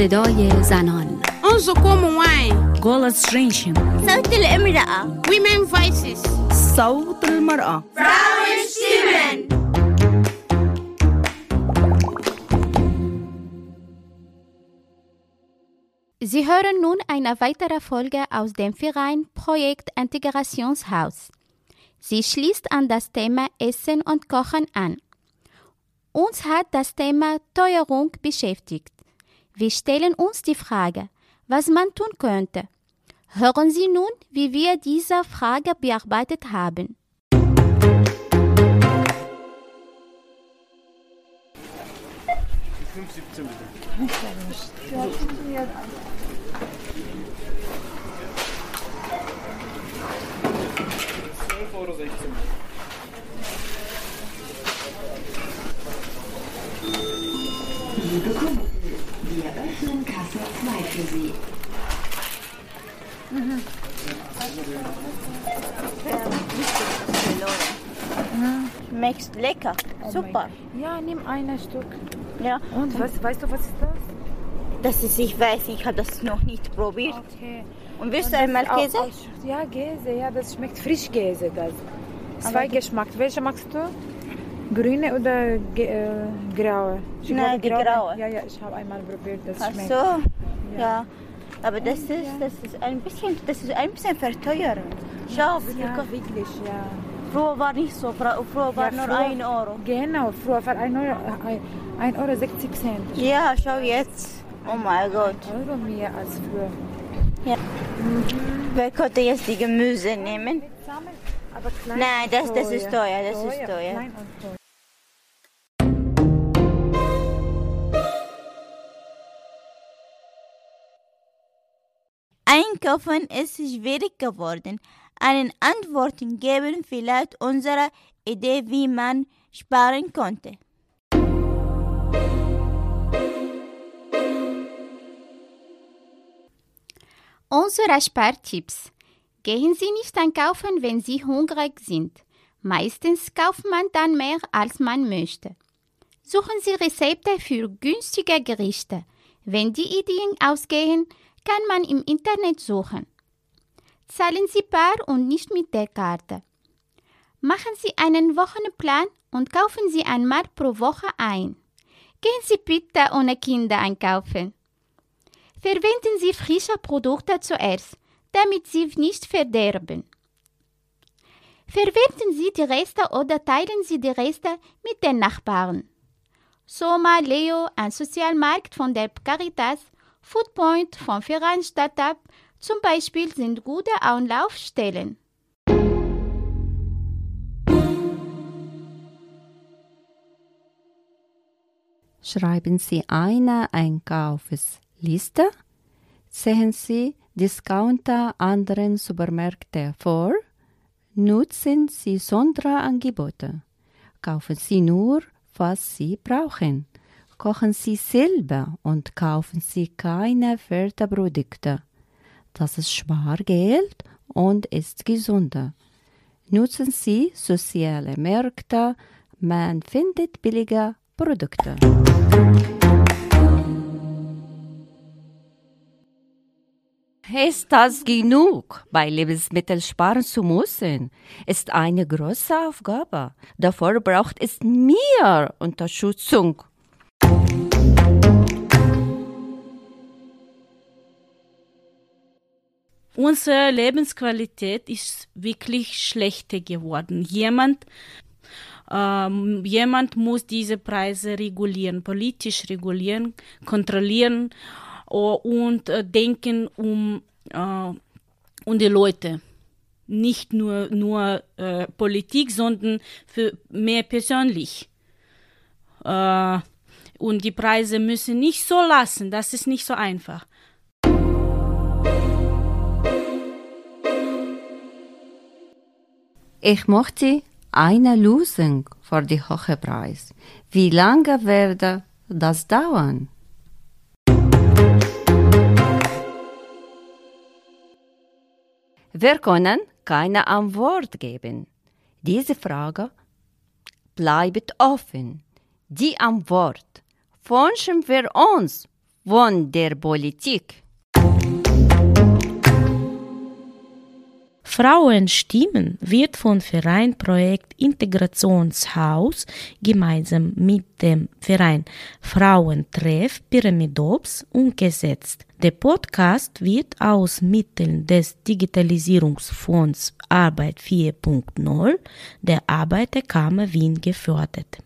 صدای زنان اون زکوم وای گولس رینشم صوت الامرأة ویمن فایسیس صوت المرأة Sie hören nun eine weitere Folge aus dem Verein Projekt Integrationshaus. Sie schließt an das Thema Essen und Kochen an. Uns hat das Thema Teuerung beschäftigt. Wir stellen uns die Frage, was man tun könnte. Hören Sie nun, wie wir diese Frage bearbeitet haben. Euro 16. 2 für Sie. Schmeckt lecker. Super. Ja, nimm ein Stück. Ja. Und was, weißt du, was ist das? Das ist, ich weiß, ich habe das noch nicht probiert. Okay. Und willst du einmal Käse? auch- Ja, Käse, ja, das schmeckt Frischkäse. Das. Zwei Geschmack. Welche magst du? Grüne oder ge äh, graue? Ich Nein, die graue. Ja, ja, ich habe einmal probiert, das Ach schmeckt. so. Ja. Aber das ist, das ist ein bisschen, das ist ein bisschen verteuernd. Schau, Ja, wirklich, ja. früher war nicht so, früher war Ja, nur früher- ein Euro. Genau, früher war 1 Euro, äh, 1 Euro 60 Cent. Ja, schau jetzt. Oh mein Gott. Euro mehr als früher. Ja. Wer könnte jetzt die Gemüse nehmen? Nein, das- das ist teuer, das ist teuer. Einkaufen ist schwierig geworden. Einen Antworten geben vielleicht unsere Idee, wie man sparen konnte. Unsere Spartipps. Gehen Sie nicht einkaufen, wenn Sie hungrig sind. Meistens kauft man dann mehr, als man möchte. Suchen Sie Rezepte für günstige Gerichte. Wenn die Ideen ausgehen, kann man im Internet suchen. Zahlen Sie bar und nicht mit der Karte. Machen Sie einen Wochenplan und kaufen Sie einmal pro Woche ein. Gehen Sie bitte ohne Kinder einkaufen. Verwenden Sie frische Produkte zuerst, damit sie nicht verderben. Verwenden Sie die Reste oder teilen Sie die Reste mit den Nachbarn. Soma Leo, ein Sozialmarkt von der Caritas, Foodpoint vom Verein Stadtab zum Beispiel sind gute Anlaufstellen. Schreiben Sie eine Einkaufsliste. Sehen Sie Discounter anderen Supermärkte vor. Nutzen Sie Sonderangebote. Kaufen Sie nur, was Sie brauchen. Kochen Sie selber und kaufen Sie keine Fertigprodukte. Das ist Spargeld und ist gesünder. Nutzen Sie soziale Märkte. Man findet billige Produkte. Ist das genug, bei Lebensmitteln sparen zu müssen? Ist eine große Aufgabe. Davor braucht es mehr Unterstützung. Unsere Lebensqualität ist wirklich schlechter geworden. Jemand, ähm, jemand muss diese Preise regulieren, politisch regulieren, kontrollieren äh, und äh, denken um, äh, um die Leute. Nicht nur, nur äh, Politik, sondern für mehr persönlich. Äh, und die Preise müssen nicht so lassen, das ist nicht so einfach. Ich möchte eine Lösung für die hohe Preis. Wie lange werde das dauern? Wir können keine Antwort geben. Diese Frage bleibt offen. Die Antwort wünschen wir uns von der Politik. Frauenstimmen wird von Verein Projekt Integrationshaus gemeinsam mit dem Verein Frauentreff Pyramidops umgesetzt. Der Podcast wird aus Mitteln des Digitalisierungsfonds Arbeit 4.0 der Arbeiterkammer Wien gefördert.